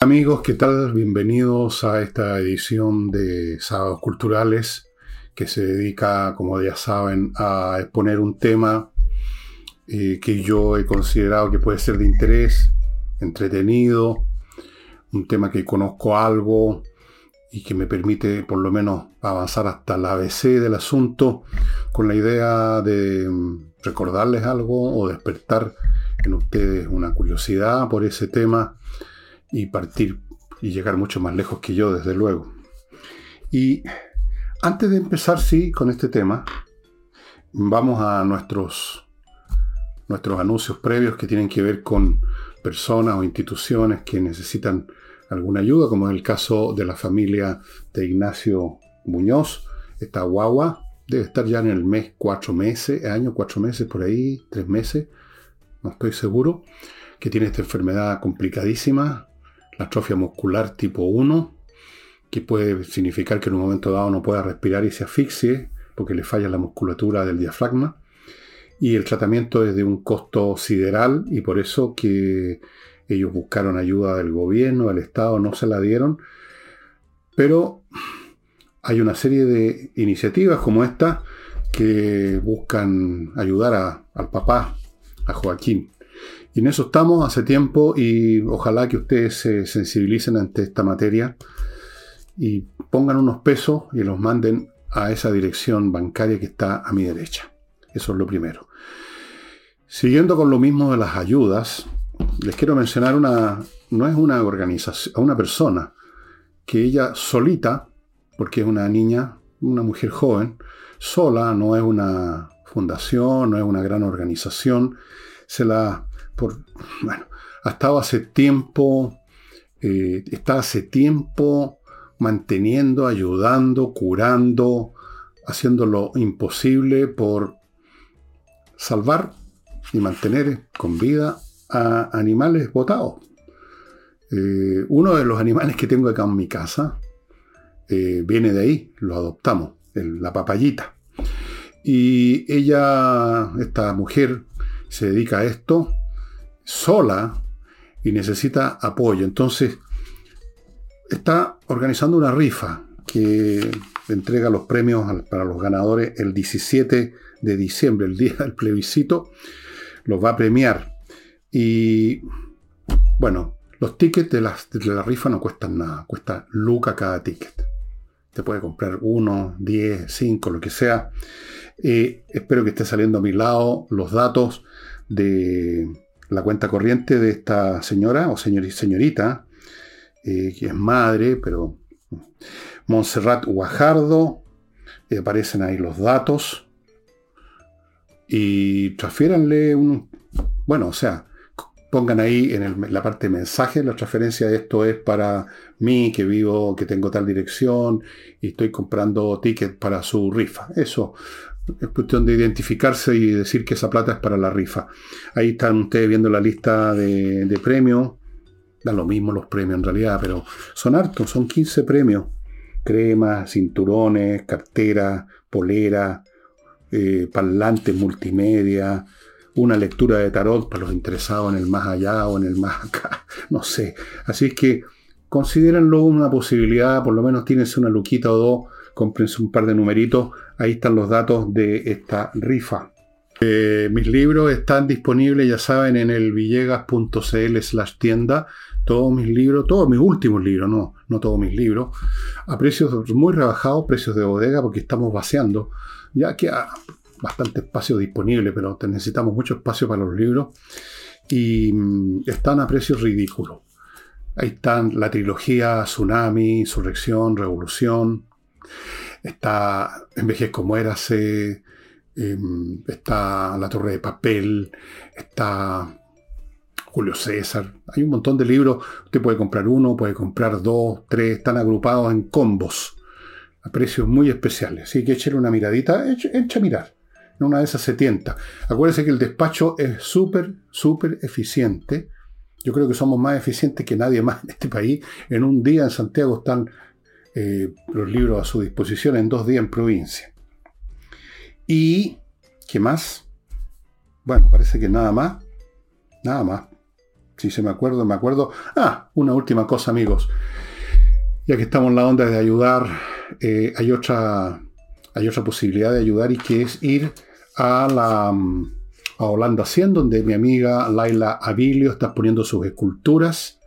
Amigos, ¿qué tal? Bienvenidos a esta edición de Sábados Culturales que se dedica, como ya saben, a exponer un tema eh, que yo he considerado que puede ser de interés, entretenido, un tema que conozco algo y que me permite por lo menos avanzar hasta la ABC del asunto con la idea de mm, recordarles algo o despertar en ustedes una curiosidad por ese tema y partir y llegar mucho más lejos que yo, desde luego. Y antes de empezar, sí, con este tema, vamos a nuestros, nuestros anuncios previos que tienen que ver con personas o instituciones que necesitan alguna ayuda, como es el caso de la familia de Ignacio Muñoz, esta guagua, debe estar ya en el mes cuatro meses, año cuatro meses por ahí, tres meses, no estoy seguro, que tiene esta enfermedad complicadísima, la atrofia muscular tipo 1, que puede significar que en un momento dado no pueda respirar y se asfixie porque le falla la musculatura del diafragma. Y el tratamiento es de un costo sideral y por eso que ellos buscaron ayuda del gobierno, del Estado, no se la dieron. Pero hay una serie de iniciativas como esta que buscan ayudar al papá, a Joaquín. Y en eso estamos hace tiempo y ojalá que ustedes se sensibilicen ante esta materia y pongan unos pesos y los manden a esa dirección bancaria que está a mi derecha. Eso es lo primero. Siguiendo con lo mismo de las ayudas, les quiero mencionar una, no es una organización, una persona que ella solita, porque es una niña, una mujer joven, sola, no es una fundación, no es una gran organización, se la bueno, ha estado hace tiempo, eh, está hace tiempo manteniendo, ayudando, curando, haciendo lo imposible por salvar y mantener con vida a animales botados. Eh, uno de los animales que tengo acá en mi casa eh, viene de ahí, lo adoptamos, la papayita. Y ella, esta mujer, se dedica a esto sola y necesita apoyo. Entonces, está organizando una rifa que entrega los premios para los ganadores el 17 de diciembre, el día del plebiscito. Los va a premiar. Y bueno, los tickets de, la rifa no cuestan nada, cuesta luca cada ticket. Te puede comprar uno, diez, cinco, lo que sea. Eh, espero que esté saliendo a mi lado los datos de la cuenta corriente de esta señora o señorita, eh, que es madre, pero Montserrat Guajardo, eh, aparecen ahí los datos y transfiéranle un, bueno, o sea, pongan ahí en la parte de mensaje, la transferencia de esto es para mí que vivo, que tengo tal dirección y estoy comprando tickets para su rifa. Eso, es cuestión de identificarse y decir que esa plata es para la rifa. Ahí están ustedes viendo la lista de, premios. Da lo mismo los premios en realidad, pero son hartos, son 15 premios. Cremas, cinturones, cartera, polera, eh, parlantes multimedia, una lectura de tarot para los interesados en el más allá o en el más acá, no sé. Así que considérenlo una posibilidad, por lo menos tienes una luquita o dos cómprense un par de numeritos, ahí están los datos de esta rifa. Eh, mis libros están disponibles, ya saben, en el villegas.cl slash tienda. Todos mis libros, todos mis últimos libros, no, no todos mis libros, a precios muy rebajados, precios de bodega, porque estamos vaciando. Ya que hay bastante espacio disponible, pero necesitamos mucho espacio para los libros. Y mm, están a precios ridículos. Ahí están la trilogía Tsunami, Insurrección, Revolución, Está Envejezco Muérase, em, está La Torre de Papel, está Julio César. Hay un montón de libros. Usted puede comprar uno, puede comprar dos, tres. Están agrupados en combos a precios muy especiales. Así que échale una miradita, eche, a mirar. En una de esas se tienta. Acuérdense que el despacho es súper, súper eficiente. Yo creo que somos más eficientes que nadie más en este país. En un día en Santiago están eh, los libros a su disposición en dos días en provincia. Y, ¿qué más? Bueno, parece que nada más. Nada más. Si se me acuerdo, me acuerdo. Ah, una última cosa, amigos. Ya que estamos en la onda de ayudar, eh, hay, otra, hay otra posibilidad de ayudar y que es ir a la a Holanda 100, donde mi amiga Laila Abilio está poniendo sus esculturas.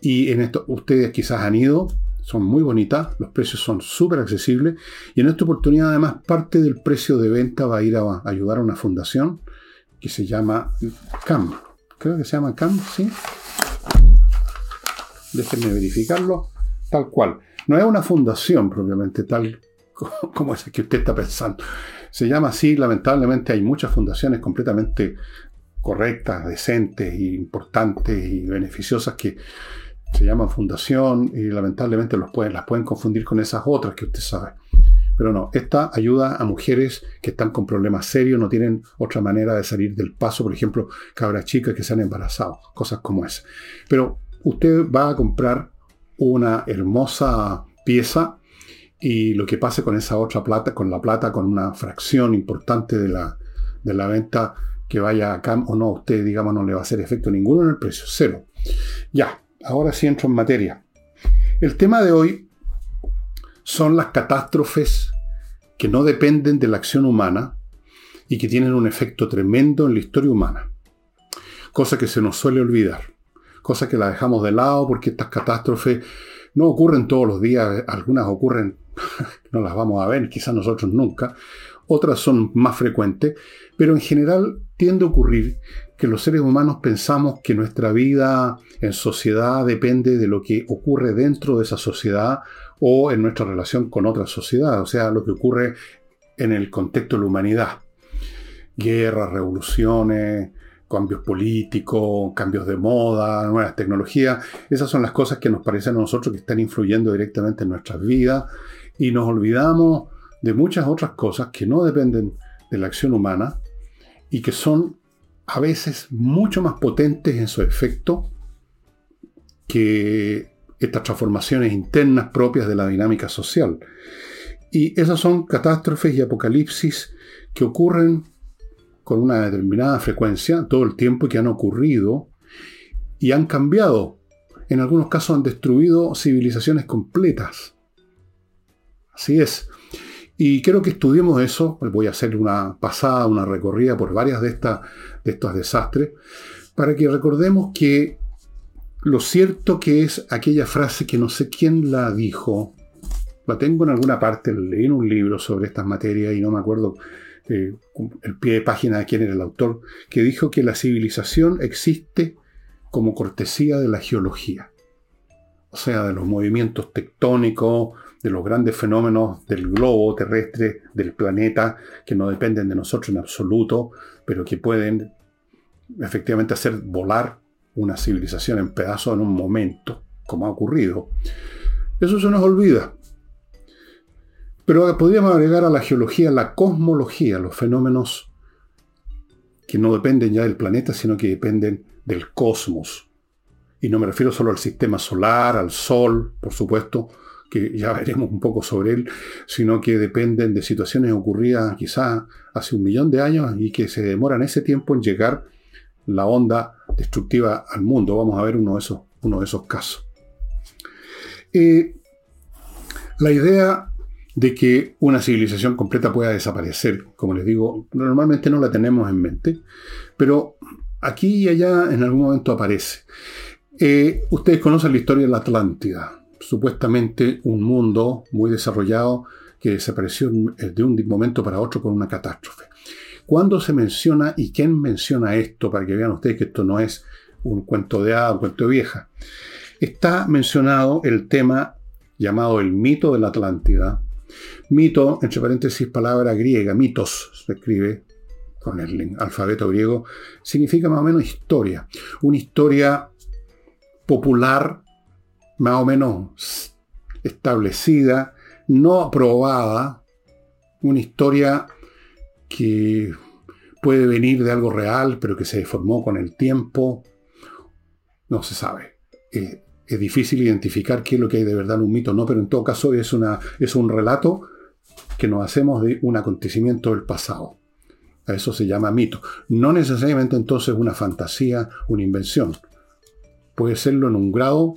Y en esto ustedes quizás han ido, son muy bonitas, los precios son súper accesibles. Y en esta oportunidad, además, parte del precio de venta va a ir a ayudar a una fundación que se llama CAM. Creo que se llama CAM, ¿sí? Déjenme verificarlo. Tal cual. No es una fundación propiamente tal como es que usted está pensando. Se llama así, lamentablemente hay muchas fundaciones completamente correctas, decentes, importantes y beneficiosas que se llaman fundación y lamentablemente los pueden, las pueden confundir con esas otras que usted sabe. Pero no, esta ayuda a mujeres que están con problemas serios, no tienen otra manera de salir del paso, por ejemplo, cabras chicas que se han embarazado, cosas como esa. Pero usted va a comprar una hermosa pieza y lo que pase con esa otra plata, con la plata, con una fracción importante de la, de la venta que vaya a CAM o no, usted, digamos, no le va a hacer efecto ninguno en el precio, cero. Ya, ahora sí entro en materia. El tema de hoy son las catástrofes que no dependen de la acción humana y que tienen un efecto tremendo en la historia humana. Cosa que se nos suele olvidar. Cosa que la dejamos de lado porque estas catástrofes no ocurren todos los días, algunas ocurren no las vamos a ver, quizás nosotros nunca, otras son más frecuentes, pero en general tiende a ocurrir que los seres humanos pensamos que nuestra vida en sociedad depende de lo que ocurre dentro de esa sociedad o en nuestra relación con otra sociedad, o sea, lo que ocurre en el contexto de la humanidad. Guerras, revoluciones, cambios políticos, cambios de moda, nuevas tecnologías. Esas son las cosas que nos parecen a nosotros que están influyendo directamente en nuestras vidas y nos olvidamos de muchas otras cosas que no dependen de la acción humana y que son a veces mucho más potentes en su efecto que estas transformaciones internas propias de la dinámica social. Y esas son catástrofes y apocalipsis que ocurren con una determinada frecuencia todo el tiempo y que han ocurrido y han cambiado. En algunos casos han destruido civilizaciones completas. Así es. Y quiero que estudiemos eso. Voy a hacer una pasada, una recorrida por varias de, de estos desastres, para que recordemos que lo cierto que es aquella frase que no sé quién la dijo, la tengo en alguna parte, leí en un libro sobre estas materias y no me acuerdo eh, el pie de página de quién era el autor, que dijo que la civilización existe como cortesía de la geología, o sea, de los movimientos tectónicos, de los grandes fenómenos del globo terrestre, del planeta, que no dependen de nosotros en absoluto, pero que pueden efectivamente hacer volar una civilización en pedazos en un momento, como ha ocurrido. Eso se nos olvida. Pero podríamos agregar a la geología la cosmología, los fenómenos que no dependen ya del planeta, sino que dependen del cosmos. Y no me refiero solo al sistema solar, al Sol, por supuesto, que ya veremos un poco sobre él, sino que dependen de situaciones ocurridas quizás hace un millón de años y que se demoran ese tiempo en llegar la onda destructiva al mundo. Vamos a ver uno de esos, uno de esos casos. Eh, la idea de que una civilización completa pueda desaparecer. Como les digo, normalmente no la tenemos en mente, pero aquí y allá en algún momento aparece. Eh, ustedes conocen la historia de la Atlántida, supuestamente un mundo muy desarrollado que desapareció de un momento para otro con una catástrofe. ¿Cuándo se menciona y quién menciona esto? Para que vean ustedes que esto no es un cuento de hada, un cuento de vieja. Está mencionado el tema llamado el mito de la Atlántida, Mito, entre paréntesis, palabra griega, mitos, se escribe con el alfabeto griego, significa más o menos historia. Una historia popular, más o menos establecida, no probada, una historia que puede venir de algo real, pero que se deformó con el tiempo. No se sabe. Eh, es difícil identificar qué es lo que hay de verdad en un mito, no, pero en todo caso es, una, es un relato que nos hacemos de un acontecimiento del pasado. A eso se llama mito. No necesariamente entonces una fantasía, una invención. puede serlo en un grado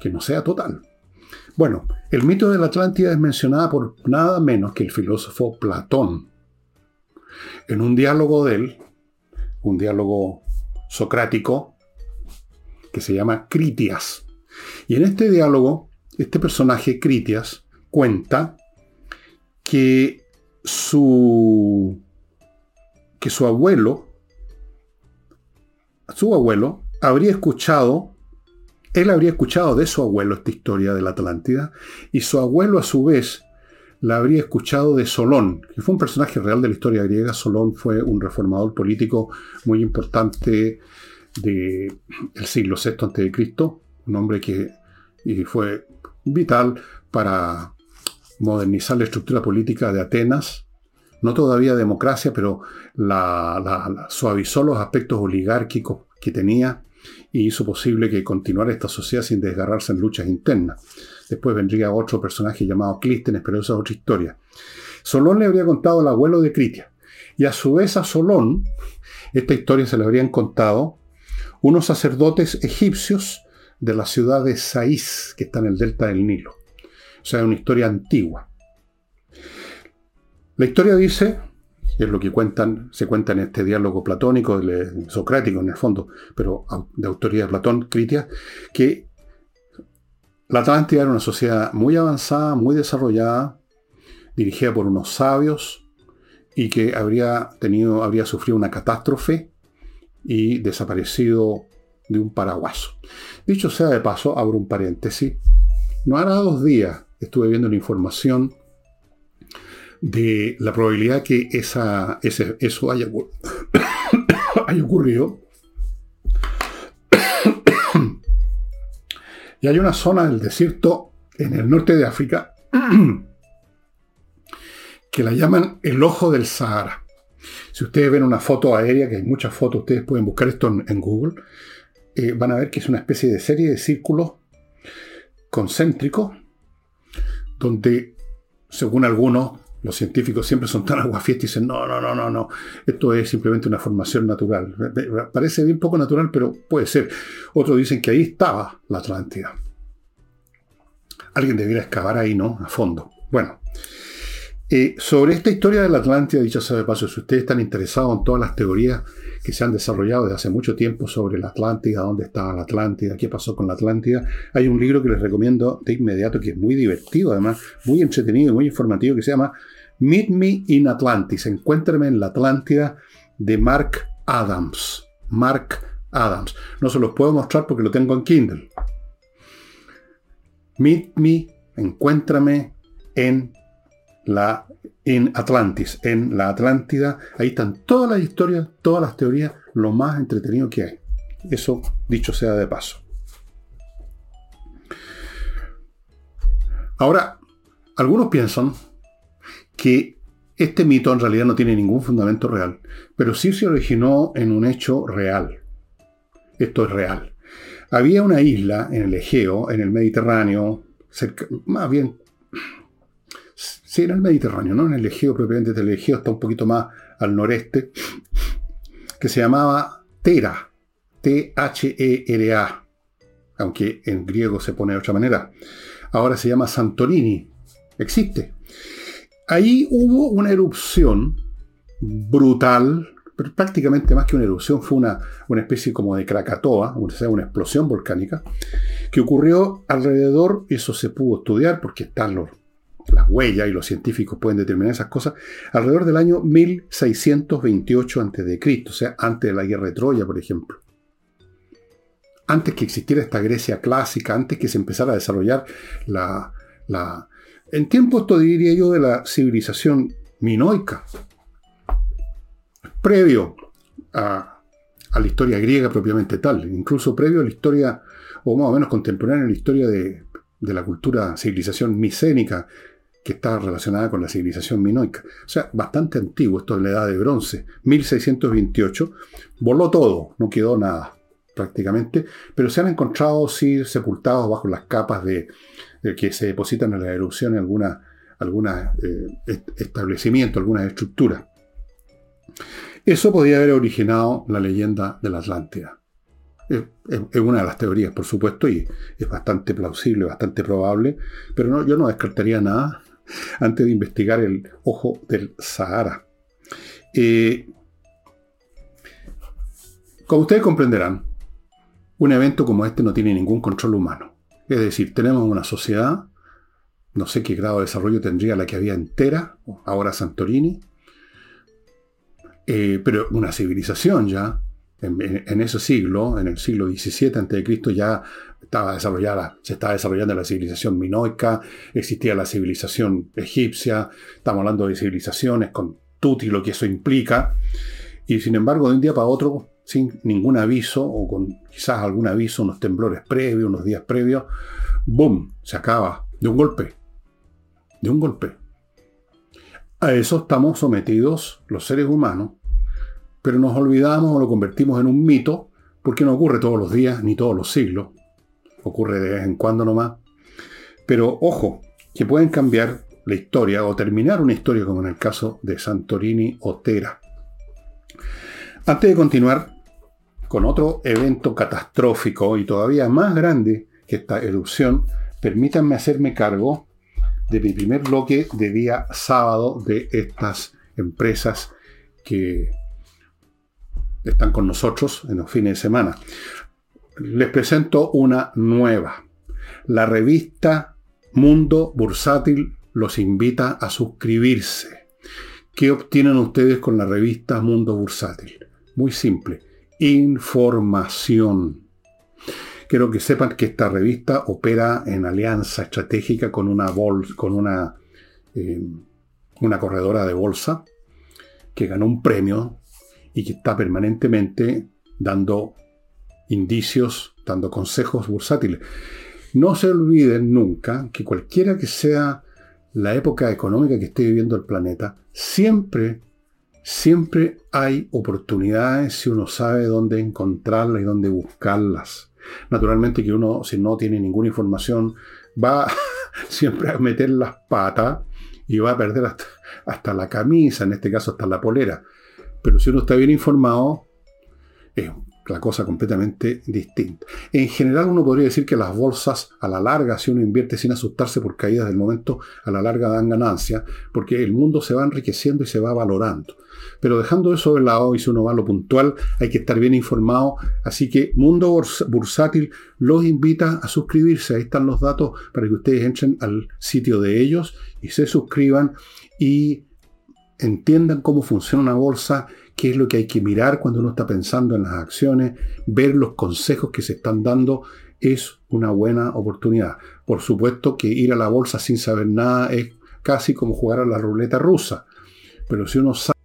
que no sea total. Bueno, el mito de la Atlántida es mencionada por nada menos que el filósofo Platón. En un diálogo de él, un diálogo socrático, que se llama Critias. Y en este diálogo, este personaje, Critias, cuenta que su, que su abuelo, su abuelo, habría escuchado él habría escuchado de su abuelo esta historia de la Atlántida y su abuelo a su vez la habría escuchado de Solón, que fue un personaje real de la historia griega. Solón fue un reformador político muy importante del siglo VI a.C., un hombre que fue vital para modernizar la estructura política de Atenas. No todavía democracia, pero la suavizó los aspectos oligárquicos que tenía y hizo posible que continuara esta sociedad sin desgarrarse en luchas internas. Después vendría otro personaje llamado Clístenes, pero esa es otra historia. Solón le habría contado al abuelo de Critia. Y a su vez a Solón, esta historia se le habrían contado unos sacerdotes egipcios de la ciudad de Saís, que está en el delta del Nilo. O sea, una historia antigua. La historia dice es lo que cuentan, se cuenta en este diálogo platónico, socrático en el fondo, pero de autoría de Platón, Critias, que la Atlántida era una sociedad muy avanzada, muy desarrollada, dirigida por unos sabios y que habría tenido, habría sufrido una catástrofe y desaparecido de un paraguaso. Dicho sea de paso, abro un paréntesis. No hará dos días estuve viendo una información de la probabilidad que esa, eso haya, haya ocurrido. y hay una zona del desierto en el norte de África que la llaman el ojo del Sahara. Si ustedes ven una foto aérea, que hay muchas fotos, ustedes pueden buscar esto en, Google, eh, van a ver que es una especie de serie de círculos concéntricos, donde, según algunos, los científicos siempre son tan aguafiestas y dicen, no, no, no, no, no, esto es simplemente una formación natural. Parece bien poco natural, pero puede ser. Otros dicen que ahí estaba la Atlántida. Alguien debería excavar ahí, ¿no? A fondo. Bueno, eh, sobre esta historia de la Atlántida, dicho sea de paso, si ustedes están interesados en todas las teorías que se han desarrollado desde hace mucho tiempo sobre la Atlántida, dónde estaba la Atlántida, qué pasó con la Atlántida, hay un libro que les recomiendo de inmediato que es muy divertido, además, muy entretenido y muy informativo, que se llama Meet Me in Atlantis, encuéntrame en la Atlántida de Mark Adams. Mark Adams. No se los puedo mostrar porque lo tengo en Kindle. Meet Me, encuéntrame en la en Atlantis, en la Atlántida. Ahí están todas las historias, todas las teorías, lo más entretenido que hay. Eso dicho sea de paso. Ahora, algunos piensan que este mito en realidad no tiene ningún fundamento real, pero sí se originó en un hecho real. Esto es real. Había una isla en el Egeo, en el Mediterráneo, más bien, sí, en el Mediterráneo, no en el Egeo propiamente, el Egeo está un poquito más al noreste, que se llamaba Tera, T-H-E-R-A, aunque en griego se pone de otra manera. Ahora se llama Santorini, existe. Ahí hubo una erupción brutal, pero prácticamente más que una erupción, fue una, una especie como de Krakatoa, o sea, una explosión volcánica, que ocurrió alrededor, eso se pudo estudiar porque están las huellas y los científicos pueden determinar esas cosas, alrededor del año 1628 a.C., o sea, antes de la guerra de Troya, por ejemplo. Antes que existiera esta Grecia clásica, antes que se empezara a desarrollar la, la en tiempo esto diría yo de la civilización minoica, previo a, la historia griega propiamente tal, incluso previo a la historia, o más o menos contemporánea a la historia de, la cultura, civilización micénica, que está relacionada con la civilización minoica. O sea, bastante antiguo, esto es la edad de bronce, 1628, voló todo, no quedó nada prácticamente, pero se han encontrado sí sepultados bajo las capas de, que se depositan en la erupción en algunos alguna, eh, establecimientos, algunas estructuras. Eso podía haber originado la leyenda de la Atlántida. Es, una de las teorías, por supuesto, y es bastante plausible, bastante probable, pero no, yo no descartaría nada antes de investigar el ojo del Sahara. Eh, como ustedes comprenderán, un evento como este no tiene ningún control humano. Es decir, tenemos una sociedad, no sé qué grado de desarrollo tendría la que había entera, ahora Santorini, eh, pero una civilización ya, en, ese siglo, en el siglo XVII a.C., ya estaba desarrollada, se estaba desarrollando la civilización minoica, existía la civilización egipcia, estamos hablando de civilizaciones con tutti lo que eso implica, y sin embargo, de un día para otro, sin ningún aviso, o con quizás algún aviso, unos temblores previos, unos días previos, ¡boom! Se acaba, de un golpe, de un golpe. A eso estamos sometidos los seres humanos, pero nos olvidamos o lo convertimos en un mito, porque no ocurre todos los días ni todos los siglos, ocurre de vez en cuando nomás. Pero ojo, que pueden cambiar la historia o terminar una historia como en el caso de Santorini o Tera. Antes de continuar con otro evento catastrófico y todavía más grande que esta erupción, permítanme hacerme cargo de mi primer bloque de día sábado de estas empresas que están con nosotros en los fines de semana. Les presento una nueva. La revista Mundo Bursátil los invita a suscribirse. ¿Qué obtienen ustedes con la revista Mundo Bursátil? Muy simple. Información. Quiero que sepan que esta revista opera en alianza estratégica con una, con una, eh, una corredora de bolsa que ganó un premio y que está permanentemente dando indicios, dando consejos bursátiles. No se olviden nunca que cualquiera que sea la época económica que esté viviendo el planeta, siempre, siempre hay oportunidades si uno sabe dónde encontrarlas y dónde buscarlas. Naturalmente que uno, si no tiene ninguna información, va siempre a meter las patas y va a perder hasta, la camisa, en este caso hasta la polera. Pero si uno está bien informado, es la cosa completamente distinta. En general uno podría decir que las bolsas a la larga, si uno invierte sin asustarse por caídas del momento, a la larga dan ganancia, porque el mundo se va enriqueciendo y se va valorando. Pero dejando eso de lado y si uno va a lo puntual, hay que estar bien informado. Así que Mundo Bursátil los invita a suscribirse. Ahí están los datos para que ustedes entren al sitio de ellos y se suscriban y entiendan cómo funciona una bolsa qué es lo que hay que mirar cuando uno está pensando en las acciones, ver los consejos que se están dando, es una buena oportunidad. Por supuesto que ir a la bolsa sin saber nada es casi como jugar a la ruleta rusa, pero si uno sabe,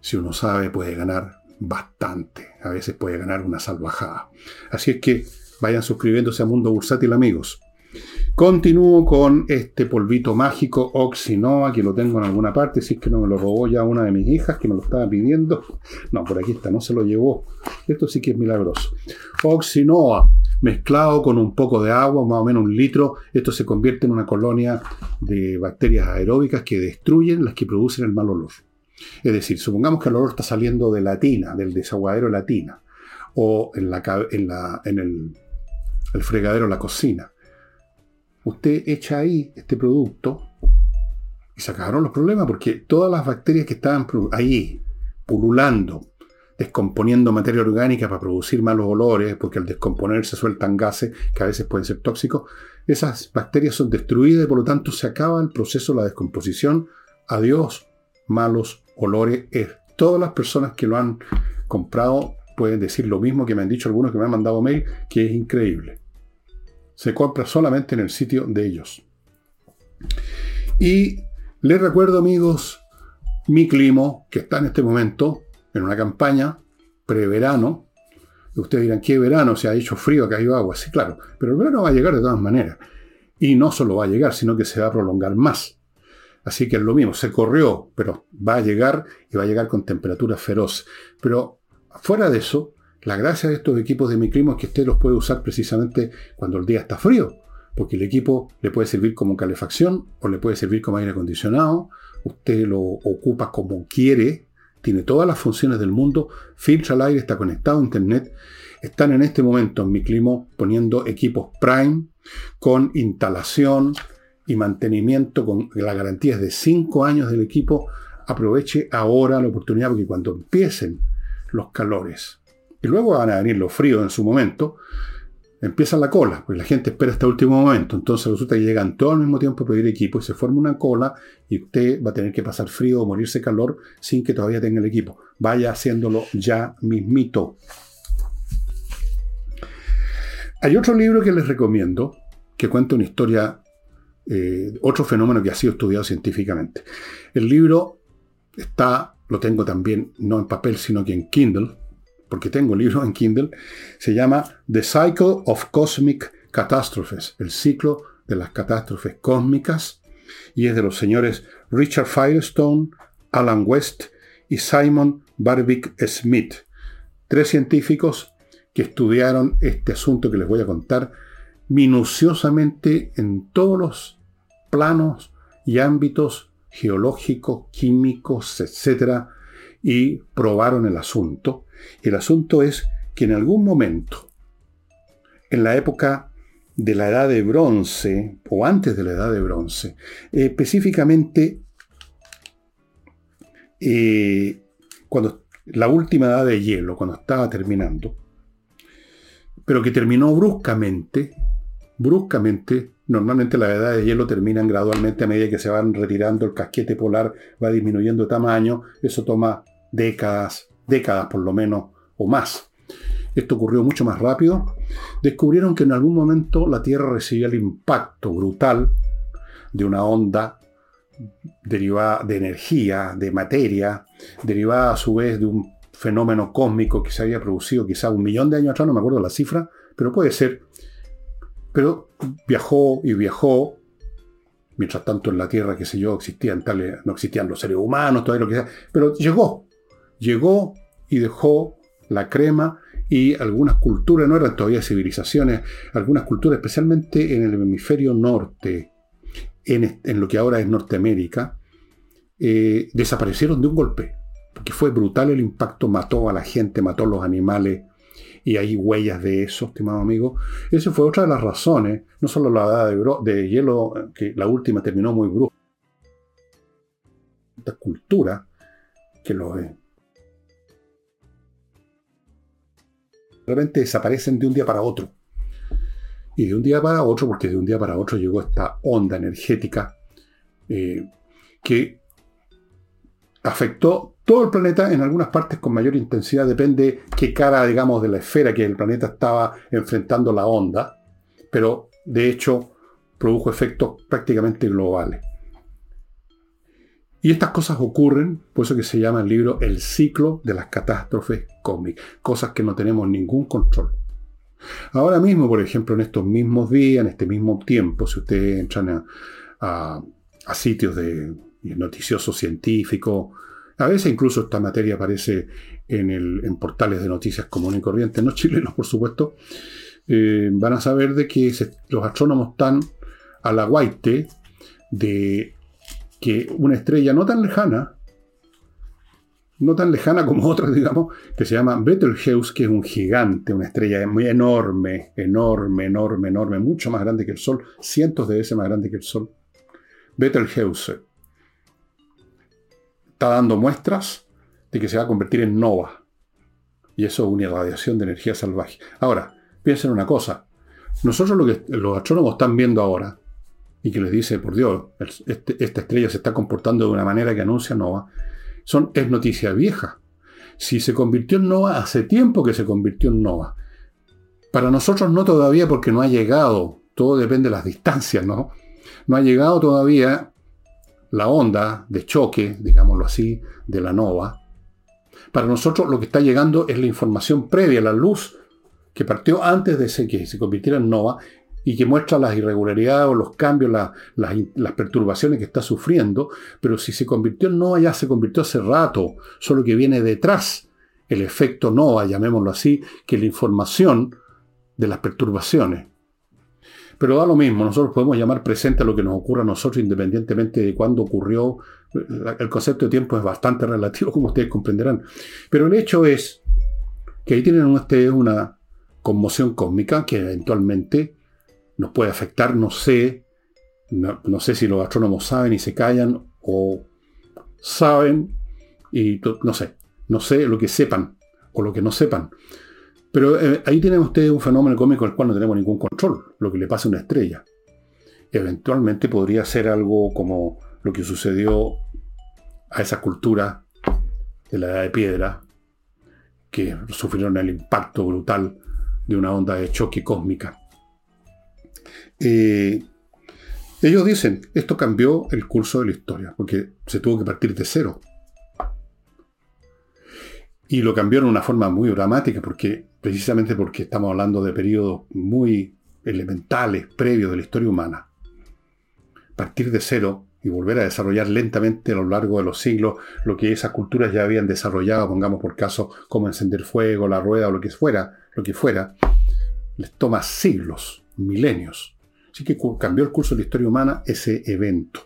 si uno sabe puede ganar bastante, a veces puede ganar una salvajada. Así es que vayan suscribiéndose a Mundo Bursátil amigos. Continúo con este polvito mágico Oxinova, que lo tengo en alguna parte, si es que no me lo robó ya una de mis hijas, que me lo estaba pidiendo. No, por aquí está, no se lo llevó. Esto sí que es milagroso. Oxinova, mezclado con un poco de agua, más o menos un litro, esto se convierte en una colonia de bacterias aeróbicas que destruyen las que producen el mal olor. Es decir, supongamos que el olor está saliendo de la tina, del desaguadero de la tina, o en, la, en, la, en el, el fregadero de la cocina usted echa ahí este producto y se acabaron los problemas porque todas las bacterias que estaban ahí pululando, descomponiendo materia orgánica para producir malos olores, porque al descomponerse sueltan gases que a veces pueden ser tóxicos, esas bacterias son destruidas y por lo tanto se acaba el proceso de la descomposición. Adiós, malos olores. Todas las personas que lo han comprado pueden decir lo mismo que me han dicho algunos que me han mandado mail, que es increíble se compra solamente en el sitio de ellos. Y les recuerdo, amigos, mi climo, que está en este momento en una campaña preverano. Ustedes dirán, ¿qué verano? Se ha hecho frío, ha caído agua. Sí, claro, pero el verano va a llegar de todas maneras. Y no solo va a llegar, sino que se va a prolongar más. Así que es lo mismo, se corrió, pero va a llegar y va a llegar con temperaturas feroces. Pero fuera de eso, la gracia de estos equipos de micrimo es que usted los puede usar precisamente cuando el día está frío, porque el equipo le puede servir como calefacción o le puede servir como aire acondicionado. Usted lo ocupa como quiere, tiene todas las funciones del mundo, filtra el aire, está conectado a Internet. Están en este momento en mi clima poniendo equipos Prime con instalación y mantenimiento con las garantías de 5 años del equipo. Aproveche ahora la oportunidad porque cuando empiecen los calores y luego van a venir los fríos en su momento, empieza la cola, pues la gente espera hasta el último momento. Entonces resulta que llegan todos al mismo tiempo a pedir equipo y se forma una cola y usted va a tener que pasar frío o morirse calor sin que todavía tenga el equipo. Vaya haciéndolo ya mismito. Hay otro libro que les recomiendo que cuenta una historia, eh, otro fenómeno que ha sido estudiado científicamente. El libro está, lo tengo también, no en papel, sino que en Kindle, porque tengo libros en Kindle, se llama The Cycle of Cosmic Catastrophes, el ciclo de las catástrofes cósmicas, y es de los señores Richard Firestone, Alan West y Simon Barwick Smith, tres científicos que estudiaron este asunto que les voy a contar minuciosamente en todos los planos y ámbitos geológicos, químicos, etc., y probaron el asunto el asunto es que en algún momento, en la época de la edad de bronce, o antes de la edad de bronce, específicamente eh, cuando la última edad de hielo, cuando estaba terminando, pero que terminó bruscamente, bruscamente, normalmente la edad de hielo terminan gradualmente a medida que se van retirando, el casquete polar va disminuyendo de tamaño, eso toma décadas, décadas por lo menos o más. Esto ocurrió mucho más rápido. Descubrieron que en algún momento la Tierra recibía el impacto brutal de una onda derivada de energía, de materia, derivada a su vez de un fenómeno cósmico que se había producido quizá un millón de años atrás, no me acuerdo la cifra, pero puede ser. Pero viajó y viajó, mientras tanto en la Tierra, qué sé yo, existían tales, no existían los seres humanos, todo lo que sea, pero llegó, llegó y dejó la crema y algunas culturas, no eran todavía civilizaciones, algunas culturas, especialmente en el hemisferio norte, en, lo que ahora es Norteamérica, eh, desaparecieron de un golpe, porque fue brutal el impacto, mató a la gente, mató a los animales, y hay huellas de eso, estimado amigo. Esa fue otra de las razones, no solo la edad de, hielo, que la última terminó muy brusca, esta cultura que lo repente desaparecen de un día para otro. Y de un día para otro, porque de un día para otro llegó esta onda energética eh, que afectó todo el planeta en algunas partes con mayor intensidad, depende qué cara, digamos, de la esfera que el planeta estaba enfrentando la onda, pero de hecho produjo efectos prácticamente globales. Y estas cosas ocurren, por eso que se llama el libro El ciclo de las catástrofes cósmicas, cosas que no tenemos ningún control. Ahora mismo, por ejemplo, en estos mismos días, en este mismo tiempo, si ustedes entran a, sitios de noticiosos científicos, a veces incluso esta materia aparece en, portales de noticias comunes y corrientes, no chilenos, por supuesto, eh, van a saber de que los astrónomos están a la guaite de que una estrella no tan lejana, no tan lejana como otras, digamos, que se llama Betelgeuse, que es un gigante, una estrella muy enorme, enorme, enorme, enorme, mucho más grande que el Sol, cientos de veces más grande que el Sol. Betelgeuse está dando muestras de que se va a convertir en nova. Y eso es una irradiación de energía salvaje. Ahora, piensen una cosa. Nosotros lo que los astrónomos están viendo ahora y que les dice, por Dios, este, esta estrella se está comportando de una manera que anuncia Nova, son, es noticia vieja. Si se convirtió en Nova, hace tiempo que se convirtió en Nova. Para nosotros no todavía porque no ha llegado, todo depende de las distancias, ¿no? No ha llegado todavía la onda de choque, digámoslo así, de la nova. Para nosotros lo que está llegando es la información previa, la luz que partió antes de que se convirtiera en nova y que muestra las irregularidades o los cambios, las perturbaciones que está sufriendo, pero si se convirtió en NOVA ya se convirtió hace rato, solo que viene detrás el efecto NOVA, llamémoslo así, que la información de las perturbaciones. Pero da lo mismo, nosotros podemos llamar presente lo que nos ocurre a nosotros independientemente de cuándo ocurrió. El concepto de tiempo es bastante relativo, como ustedes comprenderán. Pero el hecho es que ahí tienen ustedes una conmoción cósmica que eventualmente nos puede afectar, no sé, no, no sé si los astrónomos saben y se callan o saben y no sé, no sé lo que sepan o lo que no sepan. Pero eh, ahí tienen ustedes un fenómeno cómico del cual no tenemos ningún control, lo que le pasa a una estrella. Eventualmente podría ser algo como lo que sucedió a esa cultura de la edad de piedra, que sufrieron el impacto brutal de una onda de choque cósmica. Ellos dicen, esto cambió el curso de la historia, porque se tuvo que partir de cero. Y lo cambió en una forma muy dramática, porque, precisamente porque estamos hablando de periodos muy elementales, previos de la historia humana. Partir de cero y volver a desarrollar lentamente a lo largo de los siglos lo que esas culturas ya habían desarrollado, pongamos por caso, como encender fuego, la rueda o lo que fuera, lo que fuera, les toma siglos, milenios. Así que cambió el curso de la historia humana ese evento.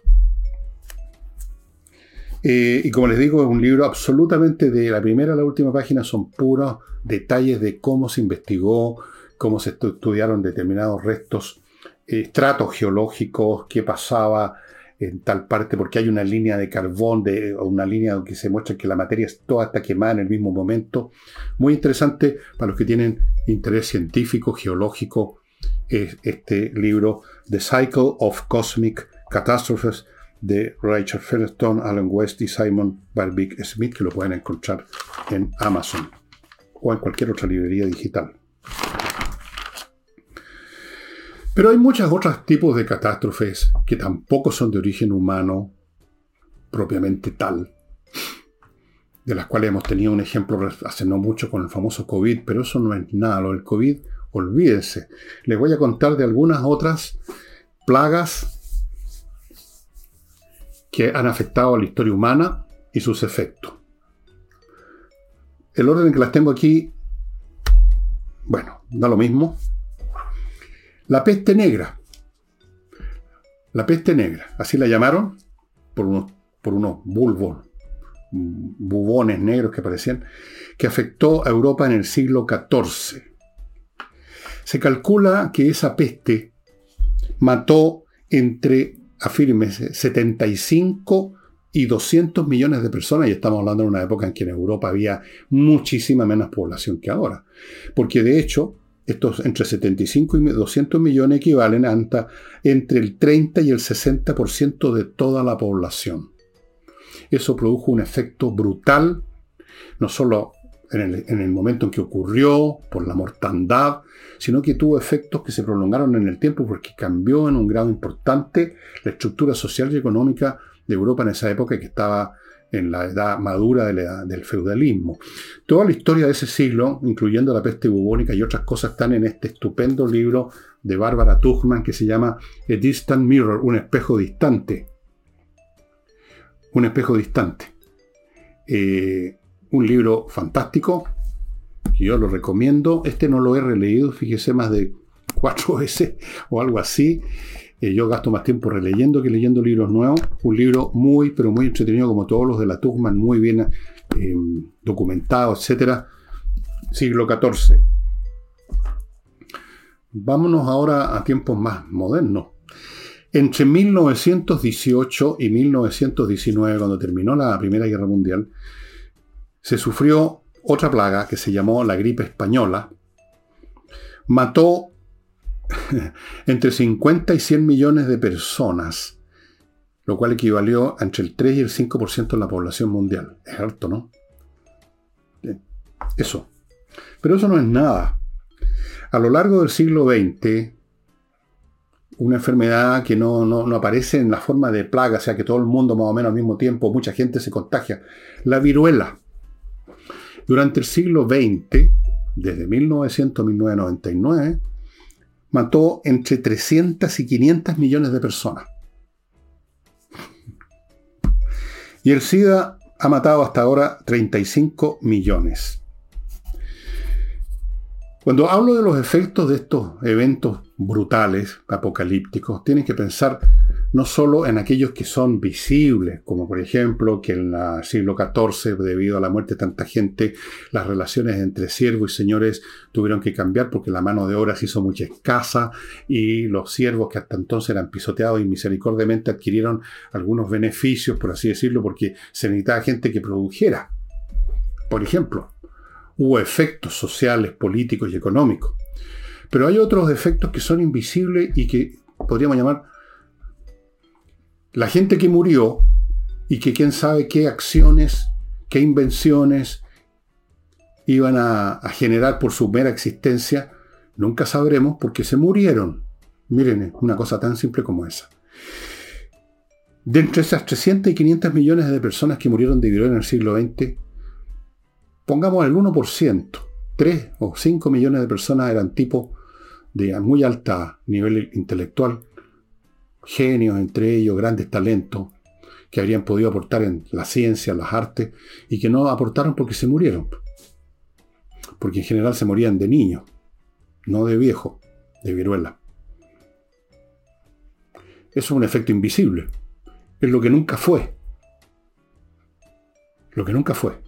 Eh, y como les digo, es un libro absolutamente de la primera a la última página, son puros detalles de cómo se investigó, cómo se estudiaron determinados restos, eh, estratos geológicos, qué pasaba en tal parte, porque hay una línea de carbón, de, una línea que se muestra que la materia es toda está quemada en el mismo momento. Muy interesante para los que tienen interés científico, geológico, es este libro, The Cycle of Cosmic Catastrophes, de Richard Featherstone, Alan West y Simon Barbic Smith, que lo pueden encontrar en Amazon o en cualquier otra librería digital. Pero hay muchos otros tipos de catástrofes que tampoco son de origen humano propiamente tal, de las cuales hemos tenido un ejemplo hace no mucho con el famoso COVID, pero eso no es nada. Lo del COVID, olvídense. Les voy a contar de algunas otras plagas que han afectado a la historia humana y sus efectos. El orden en que las tengo aquí, bueno, da lo mismo. La peste negra. La peste negra, así la llamaron, por unos, por bulbos, bubones negros que aparecían, que afectó a Europa en el siglo XIV. Se calcula que esa peste mató entre afírmese, 75 y 200 millones de personas, y estamos hablando de una época en que en Europa había muchísima menos población que ahora. Porque de hecho, estos entre 75 y 200 millones equivalen a entre el 30 y el 60% de toda la población. Eso produjo un efecto brutal, no solo en el, momento en que ocurrió, por la mortandad, sino que tuvo efectos que se prolongaron en el tiempo porque cambió en un grado importante la estructura social y económica de Europa en esa época que estaba en la edad madura del feudalismo. Toda la historia de ese siglo, incluyendo la peste bubónica y otras cosas, están en este estupendo libro de Bárbara Tuchman que se llama A Distant Mirror, un espejo distante. Un espejo distante. Eh, un libro fantástico, que yo lo recomiendo. Este no lo he releído, fíjese, más de cuatro veces o algo así. Eh, yo gasto más tiempo releyendo que leyendo libros nuevos. Un libro muy, pero muy entretenido, como todos los de la Tuchman, muy bien eh, documentado, etc. Siglo XIV. Vámonos ahora a tiempos más modernos. Entre 1918 y 1919, cuando terminó la Primera Guerra Mundial, se sufrió otra plaga que se llamó la gripe española. Mató entre 50 y 100 millones de personas, lo cual equivalió a entre el 3 y el 5% de la población mundial. Es alto, ¿no? Eso. Pero eso no es nada. A lo largo del siglo XX, una enfermedad que no, no, aparece en la forma de plaga, o sea que todo el mundo más o menos al mismo tiempo, mucha gente se contagia. La viruela. Durante el siglo XX, desde 1900 a 1999, mató entre 300 y 500 millones de personas. Y el SIDA ha matado hasta ahora 35 millones. Cuando hablo de los efectos de estos eventos brutales, apocalípticos, tienen que pensar no solo en aquellos que son visibles, como por ejemplo que en el siglo XIV, debido a la muerte de tanta gente, las relaciones entre siervos y señores tuvieron que cambiar porque la mano de obra se hizo muy escasa y los siervos que hasta entonces eran pisoteados y misericordiamente adquirieron algunos beneficios, por así decirlo, porque se necesitaba gente que produjera. Por ejemplo, hubo efectos sociales, políticos y económicos. Pero hay otros efectos que son invisibles y que podríamos llamar la gente que murió y que quién sabe qué acciones, qué invenciones iban a, generar por su mera existencia, nunca sabremos porque se murieron. Miren, una cosa tan simple como esa. De entre esas 300 y 500 millones de personas que murieron de viruela en el siglo XX, pongamos el 1%, 3 o 5 millones de personas eran tipos de muy alta nivel intelectual, genios entre ellos, grandes talentos, que habrían podido aportar en la ciencia, las artes, y que no aportaron porque se murieron. Porque en general se morían de niños, no de viejo, de viruela. Eso es un efecto invisible. Es lo que nunca fue. Lo que nunca fue.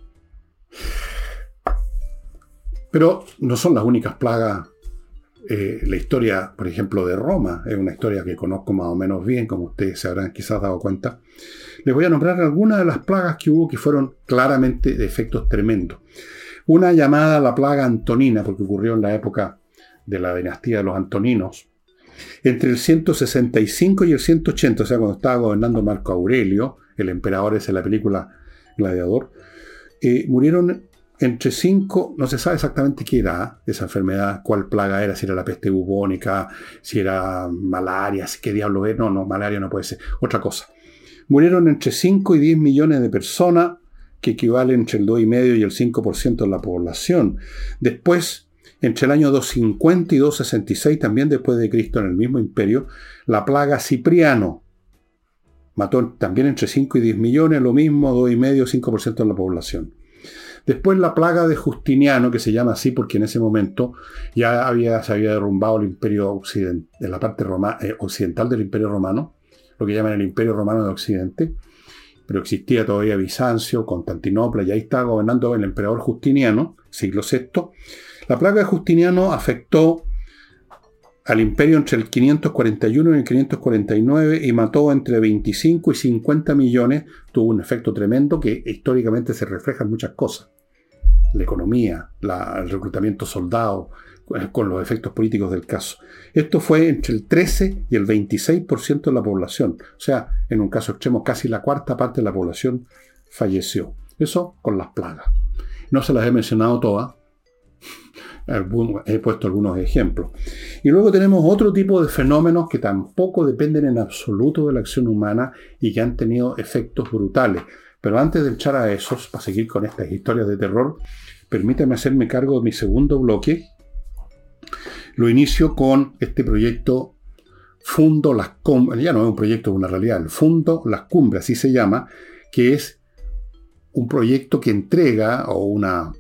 Pero no son las únicas plagas eh, la historia, por ejemplo, de Roma, es una historia que conozco más o menos bien, como ustedes se habrán quizás dado cuenta. Les voy a nombrar algunas de las plagas que hubo que fueron claramente de efectos tremendos. Una llamada la plaga antonina, porque ocurrió en la época de la dinastía de los antoninos. Entre el 165 y el 180, o sea, cuando estaba gobernando Marco Aurelio, el emperador ese de la película Gladiador, eh, murieron entre cinco, no se sabe exactamente qué era esa enfermedad, cuál plaga era, si era la peste bubónica, si era malaria, qué diablo es, no, no, malaria no puede ser, otra cosa. Murieron entre 5 y 10 millones de personas, que equivalen entre el 2,5 y el 5% de la población. Después, entre el año 250 y 266, también después de Cristo en el mismo imperio, la plaga Cipriano. Mató también entre 5 y 10 millones, lo mismo, 2,5 5% de la población. Después la plaga de Justiniano, que se llama así porque en ese momento ya había, se había derrumbado el imperio occidental, en la parte eh, occidental del imperio romano, lo que llaman el imperio romano de Occidente, pero existía todavía Bizancio, Constantinopla, y ahí estaba gobernando el emperador Justiniano, siglo VI. La plaga de Justiniano afectó al imperio entre el 541 y el 549 y mató entre 25 y 50 millones, tuvo un efecto tremendo que históricamente se refleja en muchas cosas la economía, el reclutamiento soldado, eh, con los efectos políticos del caso. Esto fue entre el 13 y el 26% de la población. O sea, en un caso extremo, casi la cuarta parte de la población falleció. Eso con las plagas. No se las he mencionado todas. He puesto algunos ejemplos. Y luego tenemos otro tipo de fenómenos que tampoco dependen en absoluto de la acción humana y que han tenido efectos brutales. Pero antes de echar a esos, para seguir con estas historias de terror, permítame hacerme cargo de mi segundo bloque. Lo inicio con este proyecto Fundo Las Cumbres, ya no es un proyecto, es una realidad, el Fundo Las Cumbres, así se llama, que es un proyecto que entrega o una